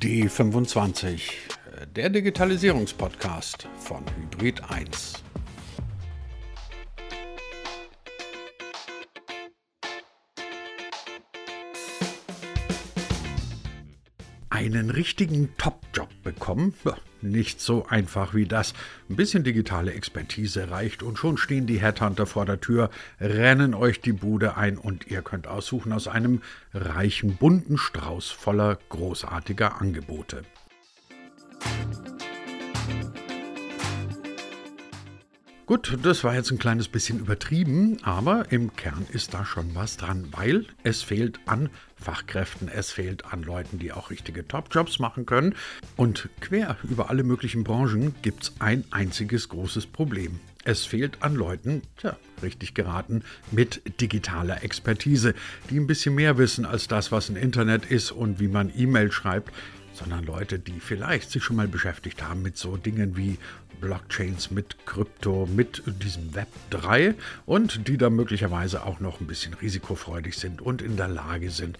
D25, der Digitalisierungspodcast von Hybrid 1. Einen richtigen Top-Job bekommen? Nicht so einfach wie das. Ein bisschen digitale Expertise reicht und schon stehen die Headhunter vor der Tür, rennen euch die Bude ein und ihr könnt aussuchen aus einem reichen, bunten Strauß voller großartiger Angebote. Gut, das war jetzt ein kleines bisschen übertrieben, aber im Kern ist da schon was dran, weil es fehlt an Fachkräften, es fehlt an Leuten, die auch richtige Top-Jobs machen können. Und quer über alle möglichen Branchen gibt es ein einziges großes Problem. Es fehlt an Leuten, tja, richtig geraten, mit digitaler Expertise, die ein bisschen mehr wissen als das, was ein Internet ist und wie man E-Mail schreibt sondern Leute, die vielleicht sich schon mal beschäftigt haben mit so Dingen wie Blockchains, mit Krypto, mit diesem Web 3 und die da möglicherweise auch noch ein bisschen risikofreudig sind und in der Lage sind,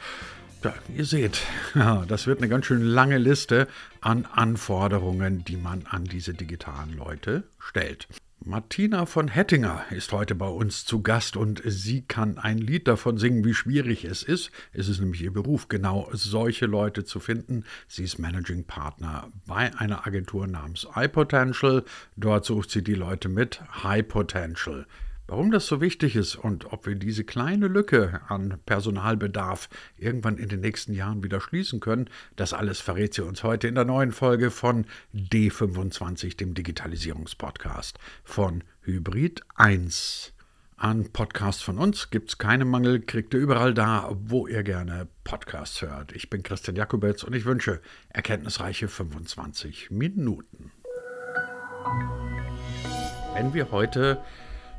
ja, ihr seht, ja, das wird eine ganz schön lange Liste an Anforderungen, die man an diese digitalen Leute stellt. Martina von Hettinger ist heute bei uns zu Gast und sie kann ein Lied davon singen, wie schwierig es ist. Es ist nämlich ihr Beruf, genau solche Leute zu finden. Sie ist Managing Partner bei einer Agentur namens iPotential. Dort sucht sie die Leute mit High Potential. Warum das so wichtig ist und ob wir diese kleine Lücke an Personalbedarf irgendwann in den nächsten Jahren wieder schließen können, das alles verrät sie uns heute in der neuen Folge von D25, dem Digitalisierungspodcast von Hybrid 1. An Podcasts von uns gibt es keinen Mangel, kriegt ihr überall da, wo ihr gerne Podcasts hört. Ich bin Christian Jakubetz und ich wünsche erkenntnisreiche 25 Minuten. Wenn wir heute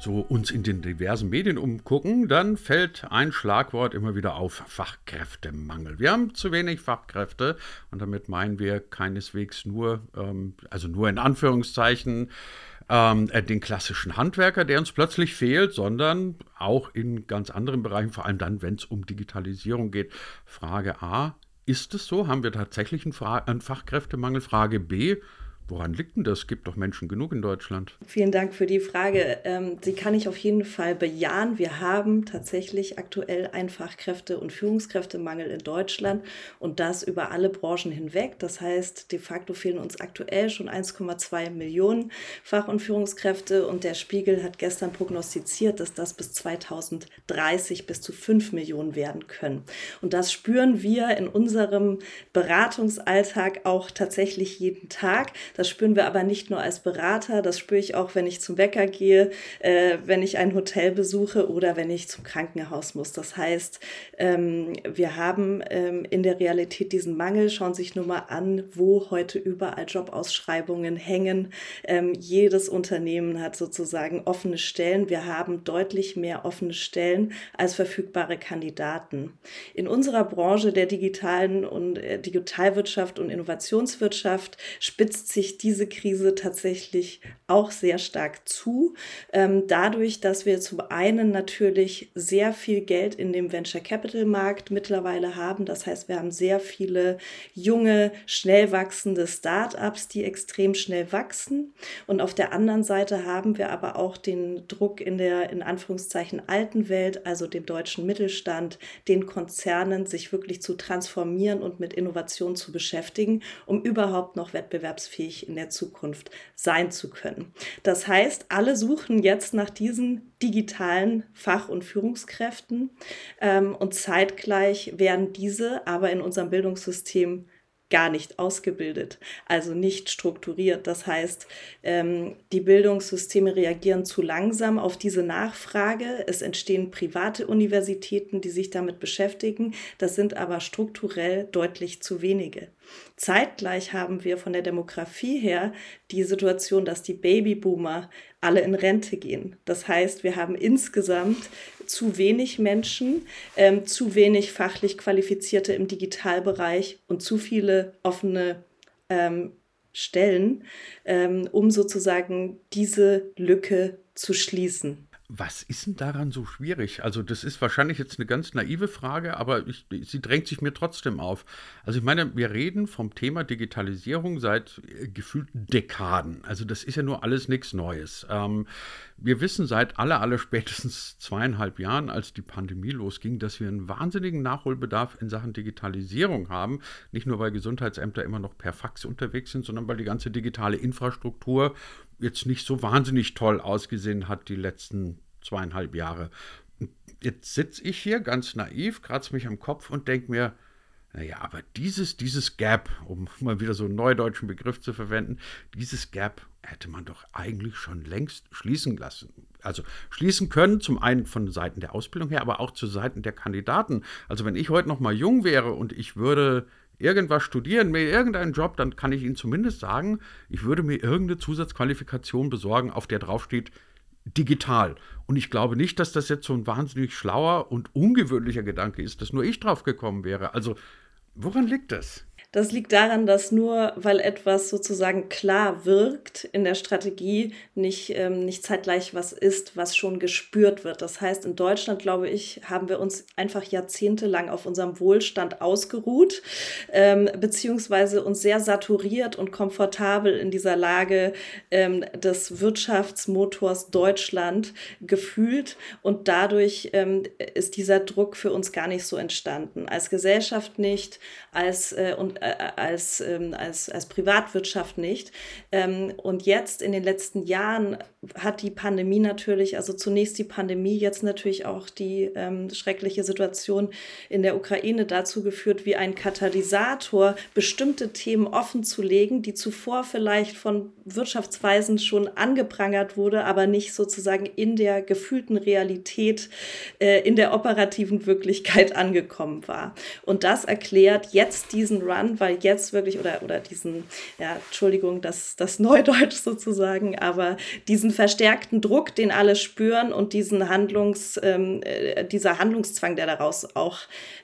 so uns in den diversen Medien umgucken, dann fällt ein Schlagwort immer wieder auf Fachkräftemangel. Wir haben zu wenig Fachkräfte und damit meinen wir keineswegs nur, ähm, also nur in Anführungszeichen, ähm, äh, den klassischen Handwerker, der uns plötzlich fehlt, sondern auch in ganz anderen Bereichen, vor allem dann, wenn es um Digitalisierung geht. Frage A, ist es so? Haben wir tatsächlich einen, einen Fachkräftemangel? Frage B, Woran liegt denn das? Es gibt doch Menschen genug in Deutschland. Vielen Dank für die Frage. Ähm, die kann ich auf jeden Fall bejahen. Wir haben tatsächlich aktuell einen Fachkräfte- und Führungskräftemangel in Deutschland und das über alle Branchen hinweg. Das heißt, de facto fehlen uns aktuell schon 1,2 Millionen Fach- und Führungskräfte und der Spiegel hat gestern prognostiziert, dass das bis 2030 bis zu 5 Millionen werden können. Und das spüren wir in unserem Beratungsalltag auch tatsächlich jeden Tag. Das spüren wir aber nicht nur als Berater, das spüre ich auch, wenn ich zum Bäcker gehe, äh, wenn ich ein Hotel besuche oder wenn ich zum Krankenhaus muss. Das heißt, ähm, wir haben ähm, in der Realität diesen Mangel. Schauen Sie sich nur mal an, wo heute überall Jobausschreibungen hängen. Ähm, jedes Unternehmen hat sozusagen offene Stellen. Wir haben deutlich mehr offene Stellen als verfügbare Kandidaten. In unserer Branche der digitalen und äh, Digitalwirtschaft und Innovationswirtschaft spitzt sich sich diese Krise tatsächlich auch sehr stark zu. Ähm, dadurch, dass wir zum einen natürlich sehr viel Geld in dem Venture Capital Markt mittlerweile haben. Das heißt, wir haben sehr viele junge, schnell wachsende Startups, die extrem schnell wachsen. Und auf der anderen Seite haben wir aber auch den Druck in der in Anführungszeichen alten Welt, also dem deutschen Mittelstand, den Konzernen, sich wirklich zu transformieren und mit Innovation zu beschäftigen, um überhaupt noch wettbewerbsfähig in der Zukunft sein zu können. Das heißt, alle suchen jetzt nach diesen digitalen Fach- und Führungskräften ähm, und zeitgleich werden diese aber in unserem Bildungssystem gar nicht ausgebildet, also nicht strukturiert. Das heißt, ähm, die Bildungssysteme reagieren zu langsam auf diese Nachfrage. Es entstehen private Universitäten, die sich damit beschäftigen. Das sind aber strukturell deutlich zu wenige. Zeitgleich haben wir von der Demografie her die Situation, dass die Babyboomer alle in Rente gehen. Das heißt, wir haben insgesamt zu wenig Menschen, ähm, zu wenig fachlich Qualifizierte im Digitalbereich und zu viele offene ähm, Stellen, ähm, um sozusagen diese Lücke zu schließen. Was ist denn daran so schwierig? Also, das ist wahrscheinlich jetzt eine ganz naive Frage, aber ich, sie drängt sich mir trotzdem auf. Also, ich meine, wir reden vom Thema Digitalisierung seit äh, gefühlten Dekaden. Also, das ist ja nur alles nichts Neues. Ähm, wir wissen seit aller, aller spätestens zweieinhalb Jahren, als die Pandemie losging, dass wir einen wahnsinnigen Nachholbedarf in Sachen Digitalisierung haben. Nicht nur, weil Gesundheitsämter immer noch per Fax unterwegs sind, sondern weil die ganze digitale Infrastruktur jetzt nicht so wahnsinnig toll ausgesehen hat die letzten zweieinhalb Jahre. Jetzt sitze ich hier ganz naiv, kratze mich am Kopf und denke mir, naja, aber dieses, dieses Gap, um mal wieder so einen neudeutschen Begriff zu verwenden, dieses Gap hätte man doch eigentlich schon längst schließen lassen. Also schließen können, zum einen von Seiten der Ausbildung her, aber auch zu Seiten der Kandidaten. Also wenn ich heute noch mal jung wäre und ich würde irgendwas studieren, mir irgendeinen Job, dann kann ich Ihnen zumindest sagen, ich würde mir irgendeine Zusatzqualifikation besorgen, auf der draufsteht, digital. Und ich glaube nicht, dass das jetzt so ein wahnsinnig schlauer und ungewöhnlicher Gedanke ist, dass nur ich drauf gekommen wäre. Also, woran liegt das? Das liegt daran, dass nur weil etwas sozusagen klar wirkt in der Strategie, nicht, ähm, nicht zeitgleich was ist, was schon gespürt wird. Das heißt, in Deutschland, glaube ich, haben wir uns einfach jahrzehntelang auf unserem Wohlstand ausgeruht, ähm, beziehungsweise uns sehr saturiert und komfortabel in dieser Lage ähm, des Wirtschaftsmotors Deutschland gefühlt. Und dadurch ähm, ist dieser Druck für uns gar nicht so entstanden. Als Gesellschaft nicht, als äh, und als, ähm, als, als Privatwirtschaft nicht. Ähm, und jetzt in den letzten Jahren hat die Pandemie natürlich, also zunächst die Pandemie, jetzt natürlich auch die ähm, schreckliche Situation in der Ukraine dazu geführt, wie ein Katalysator bestimmte Themen offenzulegen, die zuvor vielleicht von Wirtschaftsweisen schon angeprangert wurde, aber nicht sozusagen in der gefühlten Realität, äh, in der operativen Wirklichkeit angekommen war. Und das erklärt jetzt diesen Run, weil jetzt wirklich, oder, oder diesen, ja, Entschuldigung, das, das Neudeutsch sozusagen, aber diesen verstärkten Druck, den alle spüren und diesen Handlungs, ähm, äh, dieser Handlungszwang, der daraus auch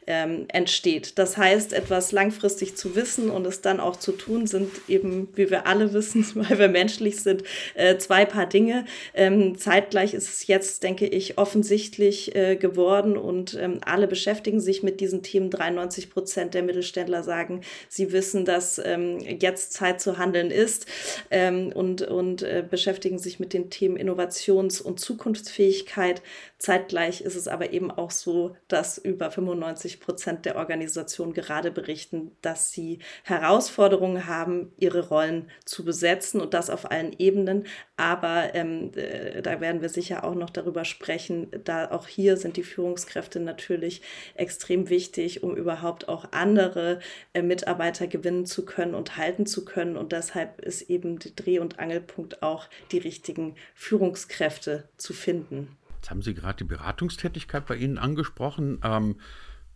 ähm, entsteht. Das heißt, etwas langfristig zu wissen und es dann auch zu tun, sind eben, wie wir alle wissen, weil wir menschlich sind, äh, zwei Paar Dinge. Ähm, zeitgleich ist es jetzt, denke ich, offensichtlich äh, geworden und ähm, alle beschäftigen sich mit diesen Themen. 93 Prozent der Mittelständler sagen, sie wissen, dass ähm, jetzt Zeit zu handeln ist ähm, und, und äh, beschäftigen sich mit den Themen Innovations- und Zukunftsfähigkeit. Zeitgleich ist es aber eben auch so, dass über 95 Prozent der Organisationen gerade berichten, dass sie Herausforderungen haben, ihre Rollen zu besetzen und das auf allen Ebenen. Aber ähm, äh, da werden wir sicher auch noch darüber sprechen. Da auch hier sind die Führungskräfte natürlich extrem wichtig, um überhaupt auch andere äh, Mitarbeiter gewinnen zu können und halten zu können. Und deshalb ist eben der Dreh- und Angelpunkt auch, die richtigen Führungskräfte zu finden. Jetzt haben Sie gerade die Beratungstätigkeit bei Ihnen angesprochen. Ähm,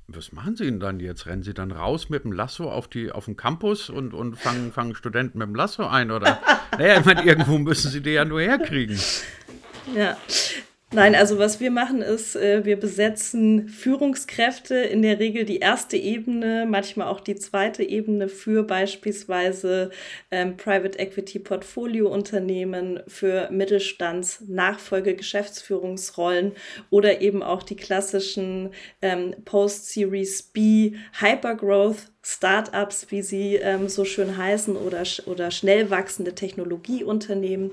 was machen Sie denn dann jetzt? Rennen Sie dann raus mit dem Lasso auf, die, auf den Campus und, und fangen, fangen Studenten mit dem Lasso ein? Oder? naja, ich meine, irgendwo müssen Sie die ja nur herkriegen. Ja, Nein, also was wir machen ist, äh, wir besetzen Führungskräfte, in der Regel die erste Ebene, manchmal auch die zweite Ebene für beispielsweise ähm, Private Equity Portfolio Unternehmen, für Mittelstands Nachfolge Geschäftsführungsrollen oder eben auch die klassischen ähm, Post-Series B Hypergrowth Startups, wie sie ähm, so schön heißen, oder, oder schnell wachsende Technologieunternehmen.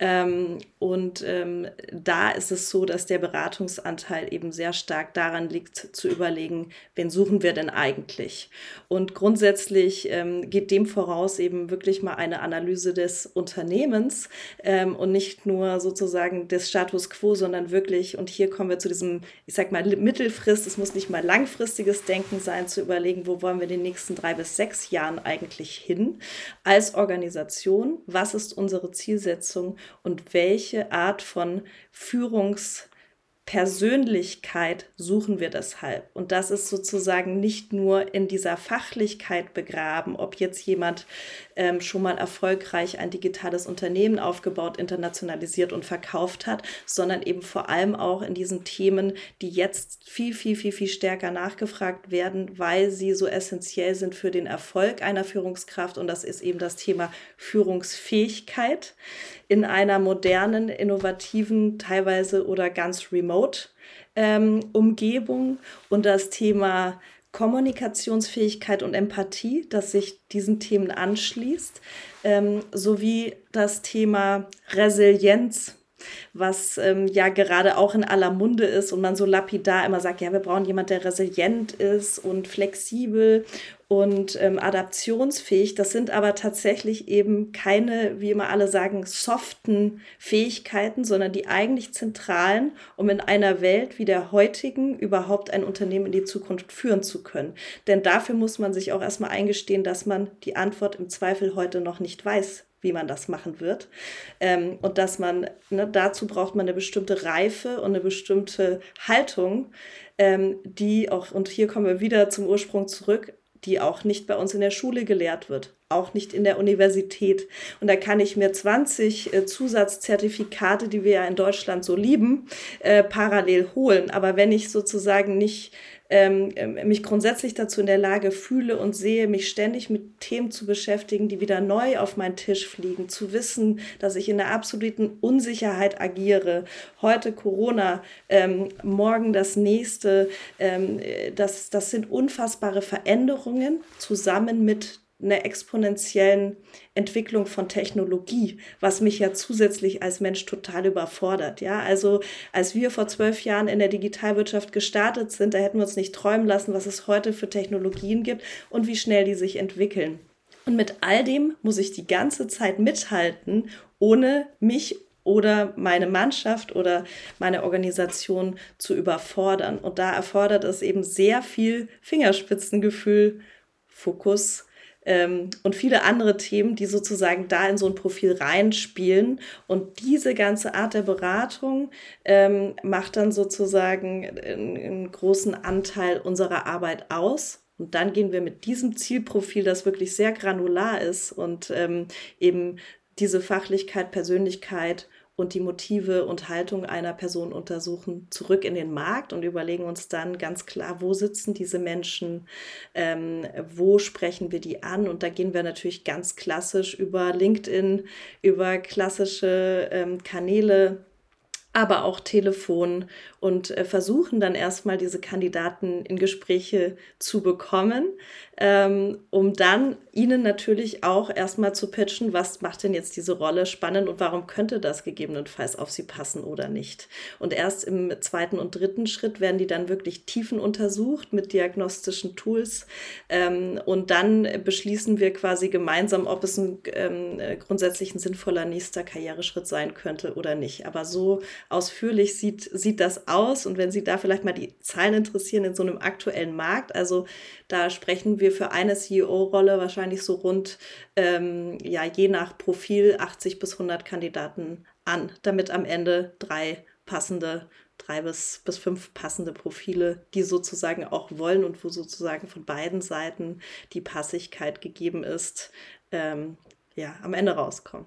Ähm, und ähm, da ist es so, dass der Beratungsanteil eben sehr stark daran liegt, zu überlegen, wen suchen wir denn eigentlich? Und grundsätzlich ähm, geht dem voraus eben wirklich mal eine Analyse des Unternehmens ähm, und nicht nur sozusagen des Status quo, sondern wirklich, und hier kommen wir zu diesem, ich sag mal, Mittelfrist, es muss nicht mal langfristiges Denken sein, zu überlegen, wo wollen wir den nächsten drei bis sechs Jahren eigentlich hin als Organisation? Was ist unsere Zielsetzung und welche Art von Führungs- Persönlichkeit suchen wir deshalb. Und das ist sozusagen nicht nur in dieser Fachlichkeit begraben, ob jetzt jemand ähm, schon mal erfolgreich ein digitales Unternehmen aufgebaut, internationalisiert und verkauft hat, sondern eben vor allem auch in diesen Themen, die jetzt viel, viel, viel, viel stärker nachgefragt werden, weil sie so essentiell sind für den Erfolg einer Führungskraft. Und das ist eben das Thema Führungsfähigkeit in einer modernen, innovativen, teilweise oder ganz remote ähm, Umgebung und das Thema Kommunikationsfähigkeit und Empathie, das sich diesen Themen anschließt, ähm, sowie das Thema Resilienz was ähm, ja gerade auch in aller Munde ist und man so lapidar immer sagt, ja, wir brauchen jemanden, der resilient ist und flexibel und ähm, adaptionsfähig. Das sind aber tatsächlich eben keine, wie immer alle sagen, soften Fähigkeiten, sondern die eigentlich zentralen, um in einer Welt wie der heutigen überhaupt ein Unternehmen in die Zukunft führen zu können. Denn dafür muss man sich auch erstmal eingestehen, dass man die Antwort im Zweifel heute noch nicht weiß, wie man das machen wird. Ähm, und dass man, ne, dazu braucht man eine bestimmte Reife und eine bestimmte Haltung, ähm, die auch, und hier kommen wir wieder zum Ursprung zurück, die auch nicht bei uns in der Schule gelehrt wird, auch nicht in der Universität. Und da kann ich mir 20 äh, Zusatzzertifikate, die wir ja in Deutschland so lieben, äh, parallel holen. Aber wenn ich sozusagen nicht ähm, ähm, mich grundsätzlich dazu in der Lage fühle und sehe, mich ständig mit Themen zu beschäftigen, die wieder neu auf meinen Tisch fliegen, zu wissen, dass ich in der absoluten Unsicherheit agiere. Heute Corona, ähm, morgen das nächste. Ähm, das, das sind unfassbare Veränderungen zusammen mit einer exponentiellen Entwicklung von Technologie, was mich ja zusätzlich als Mensch total überfordert. Ja, also als wir vor zwölf Jahren in der Digitalwirtschaft gestartet sind, da hätten wir uns nicht träumen lassen, was es heute für Technologien gibt und wie schnell die sich entwickeln. Und mit all dem muss ich die ganze Zeit mithalten, ohne mich oder meine Mannschaft oder meine Organisation zu überfordern. Und da erfordert es eben sehr viel Fingerspitzengefühl, Fokus, ähm, und viele andere Themen, die sozusagen da in so ein Profil reinspielen. Und diese ganze Art der Beratung ähm, macht dann sozusagen einen, großen Anteil unserer Arbeit aus. Und dann gehen wir mit diesem Zielprofil, das wirklich sehr granular ist und ähm, eben diese Fachlichkeit, Persönlichkeit und die Motive und Haltung einer Person untersuchen, zurück in den Markt und überlegen uns dann ganz klar, wo sitzen diese Menschen, ähm, wo sprechen wir die an. Und da gehen wir natürlich ganz klassisch über LinkedIn, über klassische ähm, Kanäle aber auch Telefon und äh, versuchen dann erstmal diese Kandidaten in Gespräche zu bekommen, ähm, um dann ihnen natürlich auch erstmal zu pitchen, was macht denn jetzt diese Rolle spannend und warum könnte das gegebenenfalls auf sie passen oder nicht. Und erst im zweiten und dritten Schritt werden die dann wirklich tiefen untersucht mit diagnostischen Tools ähm, und dann beschließen wir quasi gemeinsam, ob es ein ähm, grundsätzlich ein sinnvoller nächster Karriereschritt sein könnte oder nicht. Aber so ausführlich sieht, sieht das aus. Und wenn Sie da vielleicht mal die Zahlen interessieren in so einem aktuellen Markt, also da sprechen wir für eine CEO-Rolle wahrscheinlich so rund, ähm, ja, je nach Profil 80 bis 100 Kandidaten an, damit am Ende drei passende drei bis, bis fünf passende Profile, die sozusagen auch wollen und wo sozusagen von beiden Seiten die Passigkeit gegeben ist, ähm, ja, am Ende rauskommen.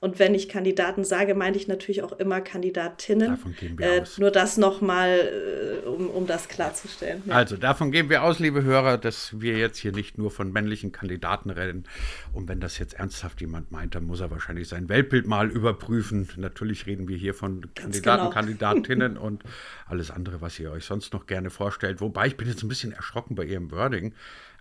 Und wenn ich Kandidaten sage, meine ich natürlich auch immer Kandidatinnen. Davon gehen wir äh, aus. Nur das nochmal, äh, um, um das klarzustellen. Ja. Also davon gehen wir aus, liebe Hörer, dass wir jetzt hier nicht nur von männlichen Kandidaten reden. Und wenn das jetzt ernsthaft jemand meint, dann muss er wahrscheinlich sein Weltbild mal überprüfen. Natürlich reden wir hier von Kandidaten, genau. Kandidatinnen und alles andere, was ihr euch sonst noch gerne vorstellt. Wobei ich bin jetzt ein bisschen erschrocken bei Ihrem Wording.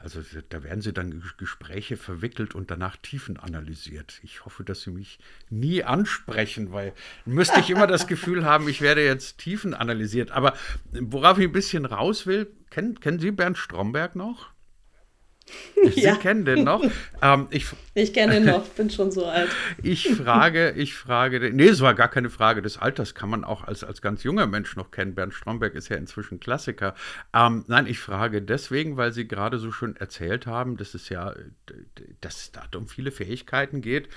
Also da werden sie dann Gespräche verwickelt und danach Tiefen analysiert. Ich hoffe, dass sie mich nie ansprechen, weil müsste ich immer das Gefühl haben, ich werde jetzt Tiefen analysiert. Aber worauf ich ein bisschen raus will, kennen, kennen Sie Bernd Stromberg noch? Sie ja. kennen den noch. Ähm, ich ich kenne ihn noch, bin schon so alt. ich frage, ich frage, nee, es war gar keine Frage des Alters, kann man auch als, als ganz junger Mensch noch kennen. Bernd Stromberg ist ja inzwischen Klassiker. Ähm, nein, ich frage deswegen, weil Sie gerade so schön erzählt haben, dass es ja, dass es da um viele Fähigkeiten geht,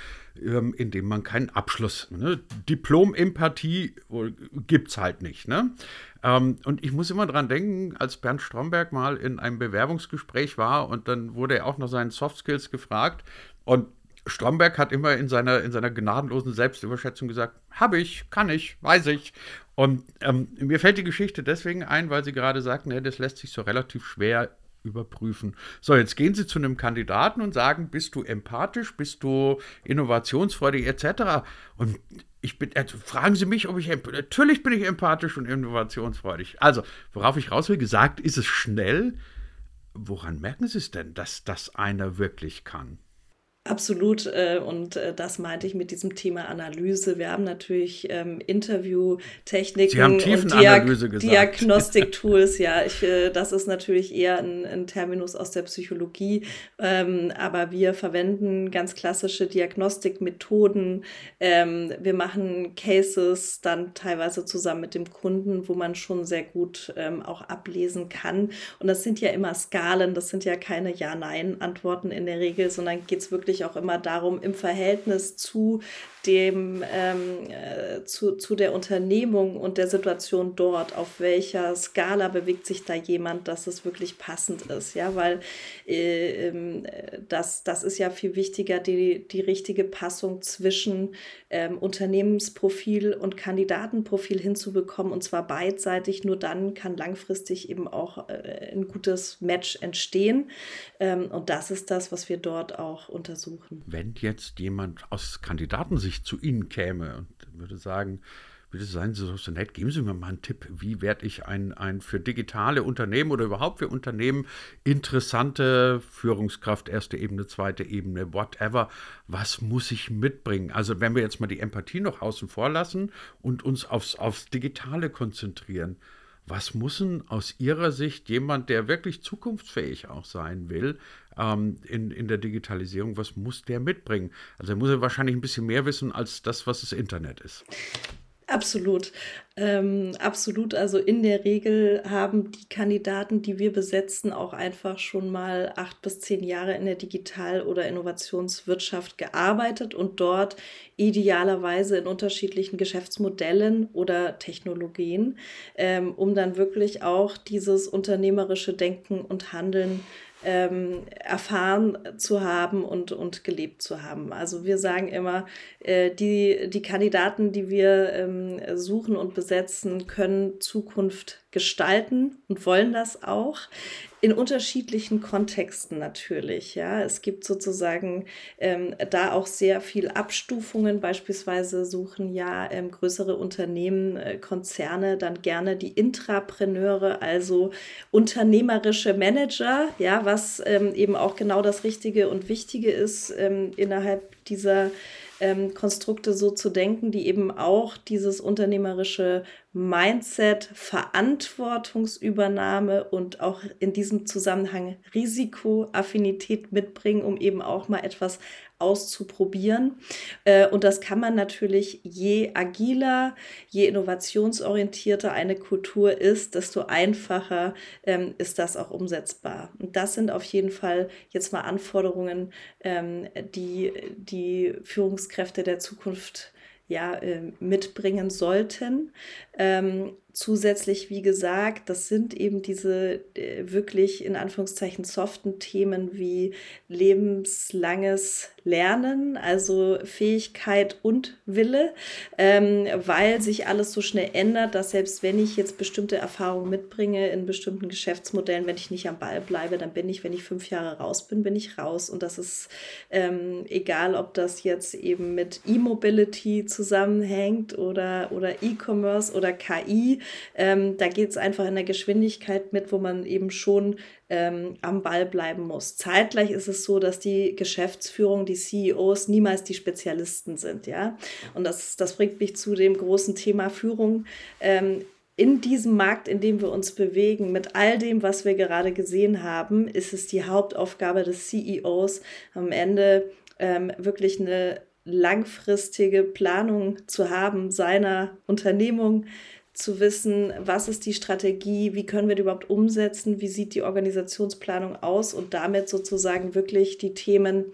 ähm, in man keinen Abschluss, ne? Diplom-Empathie gibt es halt nicht. Ne? Ähm, und ich muss immer dran denken, als Bernd Stromberg mal in einem Bewerbungsgespräch war und dann wurde er auch nach seinen Soft Skills gefragt. Und Stromberg hat immer in seiner, in seiner gnadenlosen Selbstüberschätzung gesagt, habe ich, kann ich, weiß ich. Und ähm, mir fällt die Geschichte deswegen ein, weil Sie gerade sagten, ja, das lässt sich so relativ schwer überprüfen. So, jetzt gehen Sie zu einem Kandidaten und sagen, bist du empathisch, bist du innovationsfreudig etc. Und ich bin, also fragen Sie mich, ob ich, natürlich bin ich empathisch und innovationsfreudig. Also, worauf ich raus will, gesagt, ist es schnell. Woran merken Sie es denn, dass das einer wirklich kann? Absolut. Äh, und äh, das meinte ich mit diesem Thema Analyse. Wir haben natürlich ähm, Interviewtechniken und Diag Diagnostik-Tools. ja, ich, äh, das ist natürlich eher ein, ein Terminus aus der Psychologie. Ähm, aber wir verwenden ganz klassische Diagnostikmethoden. Ähm, wir machen Cases dann teilweise zusammen mit dem Kunden, wo man schon sehr gut ähm, auch ablesen kann. Und das sind ja immer Skalen. Das sind ja keine Ja-Nein-Antworten in der Regel, sondern geht es wirklich natürlich auch immer darum, im Verhältnis zu dem, ähm, äh, zu, zu der Unternehmung und der Situation dort, auf welcher Skala bewegt sich da jemand, dass es wirklich passend ist. Ja, weil äh, ähm, das, das ist ja viel wichtiger, die, die richtige Passung zwischen ähm, Unternehmensprofil und Kandidatenprofil hinzubekommen und zwar beidseitig. Nur dann kann langfristig eben auch äh, ein gutes Match entstehen. Ähm, und das ist das, was wir dort auch untersuchen. Wenn jetzt jemand aus Kandidatensicht zu Ihnen käme und würde sagen, bitte seien Sie so nett, geben Sie mir mal einen Tipp, wie werde ich ein, ein für digitale Unternehmen oder überhaupt für Unternehmen interessante Führungskraft, erste Ebene, zweite Ebene, whatever, was muss ich mitbringen? Also wenn wir jetzt mal die Empathie noch außen vor lassen und uns aufs, aufs Digitale konzentrieren, was muss denn aus Ihrer Sicht jemand, der wirklich zukunftsfähig auch sein will, ähm, in, in der Digitalisierung, was muss der mitbringen? Also er muss ja wahrscheinlich ein bisschen mehr wissen als das, was das Internet ist. Absolut. Ähm, absolut. Also in der Regel haben die Kandidaten, die wir besetzen, auch einfach schon mal acht bis zehn Jahre in der Digital- oder Innovationswirtschaft gearbeitet und dort idealerweise in unterschiedlichen Geschäftsmodellen oder Technologien, ähm, um dann wirklich auch dieses unternehmerische Denken und Handeln ähm, erfahren zu haben und, und gelebt zu haben. Also wir sagen immer, äh, die, die Kandidaten, die wir ähm, suchen und besetzen, können Zukunft gestalten und wollen das auch in unterschiedlichen Kontexten natürlich. Ja, es gibt sozusagen ähm, da auch sehr viel Abstufungen. Beispielsweise suchen ja ähm, größere Unternehmen, äh, Konzerne dann gerne die Intrapreneure, also unternehmerische Manager. Ja, was ähm, eben auch genau das Richtige und Wichtige ist ähm, innerhalb dieser ähm, Konstrukte so zu denken, die eben auch dieses unternehmerische Mindset, Verantwortungsübernahme und auch in diesem Zusammenhang Risikoaffinität mitbringen, um eben auch mal etwas auszuprobieren. Äh, und das kann man natürlich, je agiler, je innovationsorientierter eine Kultur ist, desto einfacher ähm, ist das auch umsetzbar. Und das sind auf jeden Fall jetzt mal Anforderungen, ähm, die die Führungskräfte der Zukunft ja, äh, mitbringen sollten. Ähm, zusätzlich, wie gesagt, das sind eben diese äh, wirklich in Anführungszeichen soften Themen wie lebenslanges Lernen, also Fähigkeit und Wille, ähm, weil sich alles so schnell ändert, dass selbst wenn ich jetzt bestimmte Erfahrungen mitbringe in bestimmten Geschäftsmodellen, wenn ich nicht am Ball bleibe, dann bin ich, wenn ich fünf Jahre raus bin, bin ich raus. Und das ist ähm, egal, ob das jetzt eben mit E-Mobility zusammenhängt oder, oder E-Commerce oder KI. Ähm, da geht es einfach in der Geschwindigkeit mit, wo man eben schon ähm, am Ball bleiben muss. Zeitgleich ist es so, dass die Geschäftsführung, die CEOs niemals die Spezialisten sind, ja. Und das, das bringt mich zu dem großen Thema Führung. Ähm, in diesem Markt, in dem wir uns bewegen, mit all dem, was wir gerade gesehen haben, ist es die Hauptaufgabe des CEOs, am Ende ähm, wirklich eine langfristige Planung zu haben seiner Unternehmung, zu wissen, was ist die Strategie, wie können wir die überhaupt umsetzen, wie sieht die Organisationsplanung aus und damit sozusagen wirklich die Themen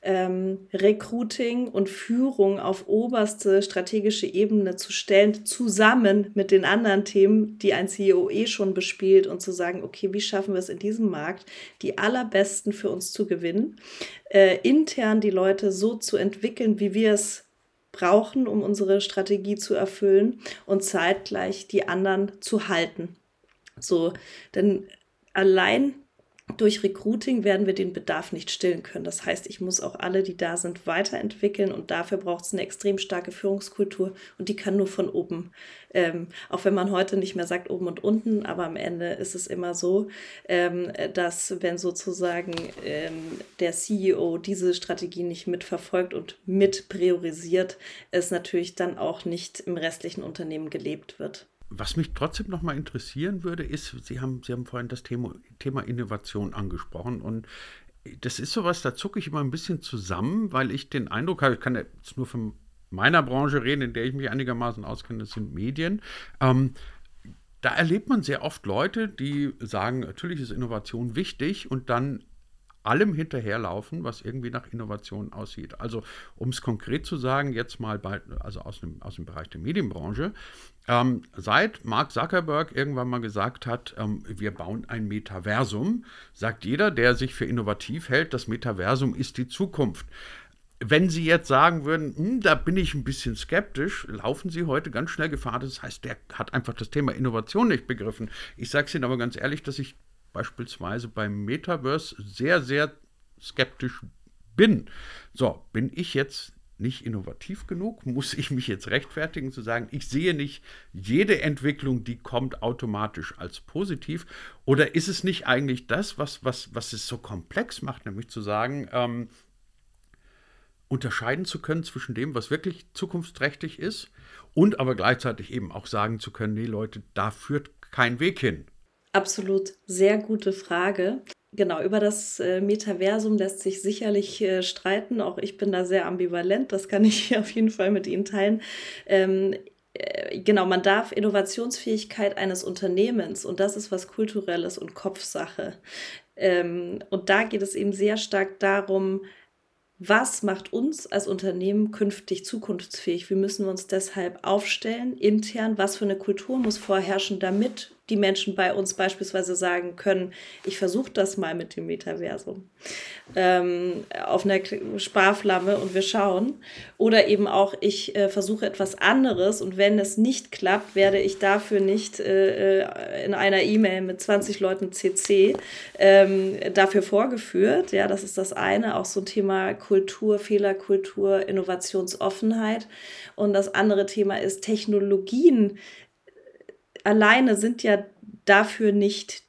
ähm, Recruiting und Führung auf oberste strategische Ebene zu stellen, zusammen mit den anderen Themen, die ein CEO eh schon bespielt und zu sagen, okay, wie schaffen wir es in diesem Markt, die allerbesten für uns zu gewinnen, äh, intern die Leute so zu entwickeln, wie wir es brauchen, um unsere Strategie zu erfüllen und zeitgleich die anderen zu halten. So, denn allein durch Recruiting werden wir den Bedarf nicht stillen können. Das heißt, ich muss auch alle, die da sind, weiterentwickeln und dafür braucht es eine extrem starke Führungskultur und die kann nur von oben. Ähm, auch wenn man heute nicht mehr sagt oben und unten, aber am Ende ist es immer so, ähm, dass wenn sozusagen ähm, der CEO diese Strategie nicht mitverfolgt und mit priorisiert, es natürlich dann auch nicht im restlichen Unternehmen gelebt wird. Was mich trotzdem noch mal interessieren würde, ist, Sie haben, Sie haben vorhin das Thema, Thema Innovation angesprochen und das ist sowas, da zucke ich immer ein bisschen zusammen, weil ich den Eindruck habe, ich kann jetzt nur von meiner Branche reden, in der ich mich einigermaßen auskenne, das sind Medien. Ähm, da erlebt man sehr oft Leute, die sagen, natürlich ist Innovation wichtig und dann allem hinterherlaufen, was irgendwie nach Innovation aussieht. Also um es konkret zu sagen, jetzt mal bei, also aus dem, aus dem Bereich der Medienbranche, ähm, seit Mark Zuckerberg irgendwann mal gesagt hat, ähm, wir bauen ein Metaversum, sagt jeder, der sich für innovativ hält, das Metaversum ist die Zukunft. Wenn Sie jetzt sagen würden, hm, da bin ich ein bisschen skeptisch, laufen Sie heute ganz schnell Gefahr. Das heißt, der hat einfach das Thema Innovation nicht begriffen. Ich sage es Ihnen aber ganz ehrlich, dass ich beispielsweise beim Metaverse sehr, sehr skeptisch bin. So, bin ich jetzt nicht innovativ genug? Muss ich mich jetzt rechtfertigen zu sagen, ich sehe nicht jede Entwicklung, die kommt, automatisch als positiv? Oder ist es nicht eigentlich das, was, was, was es so komplex macht, nämlich zu sagen, ähm, unterscheiden zu können zwischen dem, was wirklich zukunftsträchtig ist und aber gleichzeitig eben auch sagen zu können, nee Leute, da führt kein Weg hin. Absolut, sehr gute Frage. Genau, über das äh, Metaversum lässt sich sicherlich äh, streiten. Auch ich bin da sehr ambivalent. Das kann ich auf jeden Fall mit Ihnen teilen. Ähm, äh, genau, man darf Innovationsfähigkeit eines Unternehmens, und das ist was Kulturelles und Kopfsache. Ähm, und da geht es eben sehr stark darum, was macht uns als Unternehmen künftig zukunftsfähig? Wie müssen wir uns deshalb aufstellen intern? Was für eine Kultur muss vorherrschen, damit die Menschen bei uns beispielsweise sagen können, ich versuche das mal mit dem Metaversum ähm, auf einer Sparflamme und wir schauen. Oder eben auch, ich äh, versuche etwas anderes und wenn es nicht klappt, werde ich dafür nicht äh, äh in einer E-Mail mit 20 Leuten CC ähm, dafür vorgeführt. Ja, das ist das eine, auch so ein Thema Kultur, Fehlerkultur, Innovationsoffenheit. Und das andere Thema ist Technologien alleine sind ja dafür nicht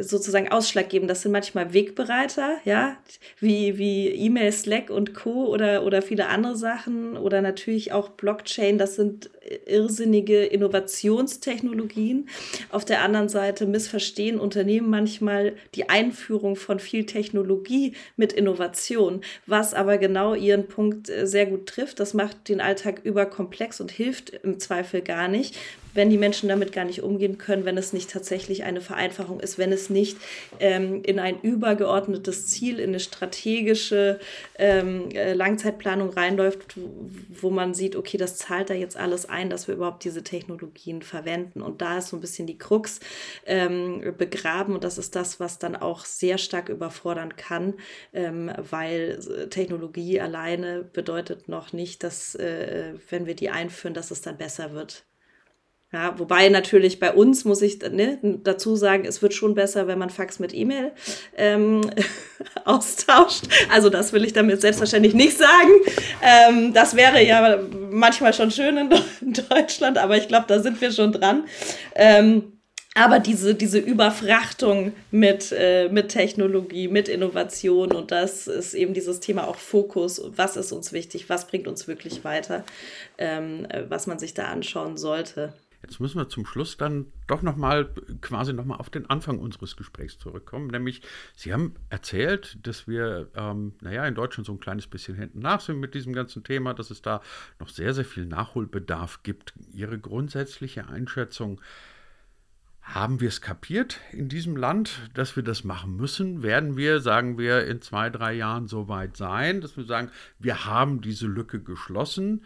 sozusagen ausschlaggebend. Das sind manchmal Wegbereiter, ja, wie, wie E-Mail, Slack und Co. Oder, oder viele andere Sachen oder natürlich auch Blockchain. Das sind irrsinnige Innovationstechnologien. Auf der anderen Seite missverstehen Unternehmen manchmal die Einführung von viel Technologie mit Innovation, was aber genau ihren Punkt äh, sehr gut trifft. Das macht den Alltag überkomplex und hilft im Zweifel gar nicht, wenn die Menschen damit gar nicht umgehen können, wenn es nicht tatsächlich eine Vereinfachung ist, wenn es nicht ähm, in ein übergeordnetes Ziel, in eine strategische ähm, äh, Langzeitplanung reinläuft, wo man sieht, okay, das zahlt da jetzt alles ein, dass wir überhaupt diese Technologien verwenden. Und da ist so ein bisschen die Krux ähm, begraben und das ist das, was dann auch sehr stark überfordern kann, ähm, weil Technologie alleine bedeutet noch nicht, dass, äh, wenn wir die einführen, dass es dann besser wird. Ja, wobei natürlich bei uns muss ich ne, dazu sagen, es wird schon besser, wenn man Fax mit E-Mail ähm, austauscht. Also das will ich damit selbstverständlich nicht sagen. Ähm, das wäre ja manchmal schon schön in, in Deutschland, aber ich glaube, da sind wir schon dran. Ähm, aber diese, diese Überfrachtung mit, äh, mit Technologie, mit Innovation und das ist eben dieses Thema auch Fokus. Was ist uns wichtig? Was bringt uns wirklich weiter? Ähm, äh, was man sich da anschauen sollte. Jetzt müssen wir zum Schluss dann doch nochmal quasi nochmal auf den Anfang unseres Gesprächs zurückkommen. Nämlich, Sie haben erzählt, dass wir, ähm, naja, in Deutschland so ein kleines bisschen hinten nach sind mit diesem ganzen Thema, dass es da noch sehr, sehr viel Nachholbedarf gibt. Ihre grundsätzliche Einschätzung, haben wir es kapiert in diesem Land, dass wir das machen müssen? Werden wir, sagen wir, in zwei, drei Jahren so weit sein, dass wir sagen, wir haben diese Lücke geschlossen?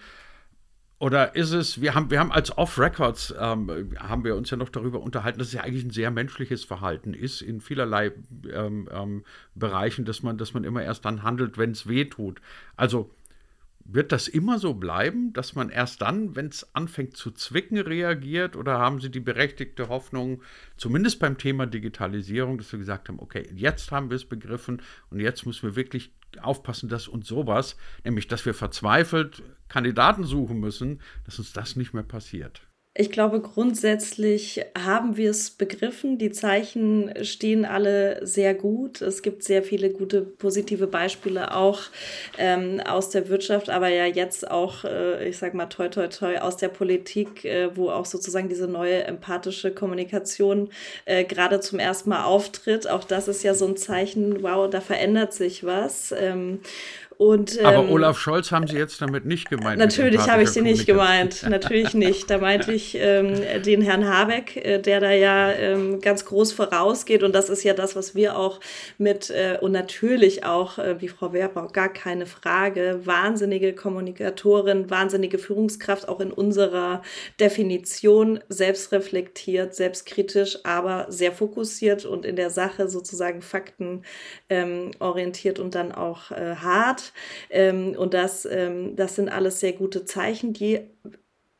Oder ist es, wir haben, wir haben als Off-Records, ähm, haben wir uns ja noch darüber unterhalten, dass es ja eigentlich ein sehr menschliches Verhalten ist in vielerlei ähm, ähm, Bereichen, dass man, dass man immer erst dann handelt, wenn es weh tut. Also wird das immer so bleiben, dass man erst dann, wenn es anfängt zu zwicken, reagiert? Oder haben Sie die berechtigte Hoffnung, zumindest beim Thema Digitalisierung, dass wir gesagt haben, okay, jetzt haben wir es begriffen und jetzt müssen wir wirklich aufpassen, dass uns sowas, nämlich dass wir verzweifelt Kandidaten suchen müssen, dass uns das nicht mehr passiert? Ich glaube, grundsätzlich haben wir es begriffen. Die Zeichen stehen alle sehr gut. Es gibt sehr viele gute positive Beispiele auch ähm, aus der Wirtschaft, aber ja jetzt auch, äh, ich sag mal, toi, toi, toi, aus der Politik, äh, wo auch sozusagen diese neue empathische Kommunikation äh, gerade zum ersten Mal auftritt. Auch das ist ja so ein Zeichen, wow, da verändert sich was. Ähm, und, ähm, Aber Olaf Scholz haben Sie jetzt damit nicht gemeint? Natürlich habe ich sie nicht gemeint. Natürlich nicht. Da meinte ich ähm, den Herrn Habeck, äh, der da ja ähm, ganz groß vorausgeht. Und das ist ja das, was wir auch mit, äh, und natürlich auch, äh, wie Frau Werbau, gar keine Frage, wahnsinnige Kommunikatorin, wahnsinnige Führungskraft, auch in unserer Definition, selbstreflektiert, selbstkritisch, aber sehr fokussiert und in der Sache sozusagen faktenorientiert ähm, und dann auch äh, hart. Ähm, und das, ähm, das sind alles sehr gute Zeichen, die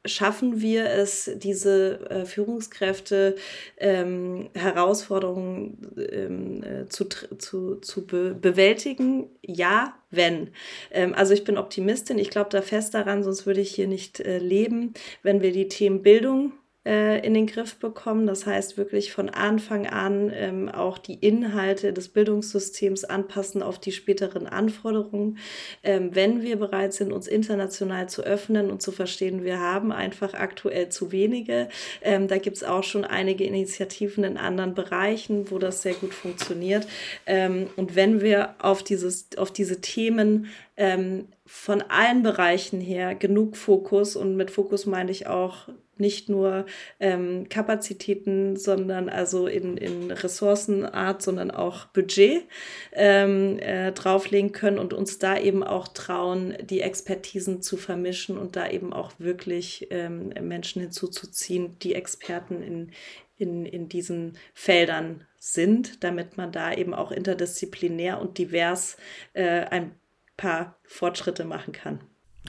schaffen wir es, diese äh, Führungskräfte ähm, Herausforderungen ähm, äh, zu, zu, zu be bewältigen? Ja, wenn. Ähm, also ich bin Optimistin, ich glaube da fest daran, sonst würde ich hier nicht äh, leben, wenn wir die Themen Bildung äh, in den Griff bekommen. Das heißt, wirklich von Anfang an ähm, auch die Inhalte des Bildungssystems anpassen auf die späteren Anforderungen. Ähm, wenn wir bereit sind, uns international zu öffnen und zu verstehen, wir haben einfach aktuell zu wenige. Ähm, da gibt es auch schon einige Initiativen in anderen Bereichen, wo das sehr gut funktioniert. Ähm, und wenn wir auf, dieses, auf diese Themen ähm, von allen Bereichen her genug Fokus und mit Fokus meine ich auch nicht nur ähm, Kapazitäten, sondern also in, in Ressourcenart, sondern auch Budget ähm, äh, drauflegen können und uns da eben auch trauen, die Expertisen zu vermischen und da eben auch wirklich ähm, Menschen hinzuzuziehen, die Experten in, in, in diesen Feldern sind, damit man da eben auch interdisziplinär und divers äh, ein paar Fortschritte machen kann.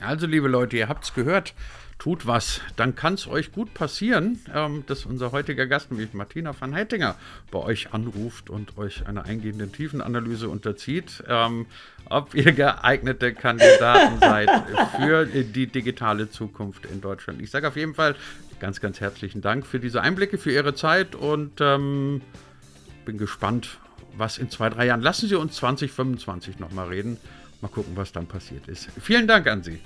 Also, liebe Leute, ihr habt es gehört tut was, dann kann es euch gut passieren, ähm, dass unser heutiger Gast, nämlich Martina van Heitinger, bei euch anruft und euch einer eingehenden Tiefenanalyse unterzieht, ähm, ob ihr geeignete Kandidaten seid für die digitale Zukunft in Deutschland. Ich sage auf jeden Fall ganz, ganz herzlichen Dank für diese Einblicke, für Ihre Zeit und ähm, bin gespannt, was in zwei, drei Jahren. Lassen Sie uns 2025 nochmal reden. Mal gucken, was dann passiert ist. Vielen Dank an Sie.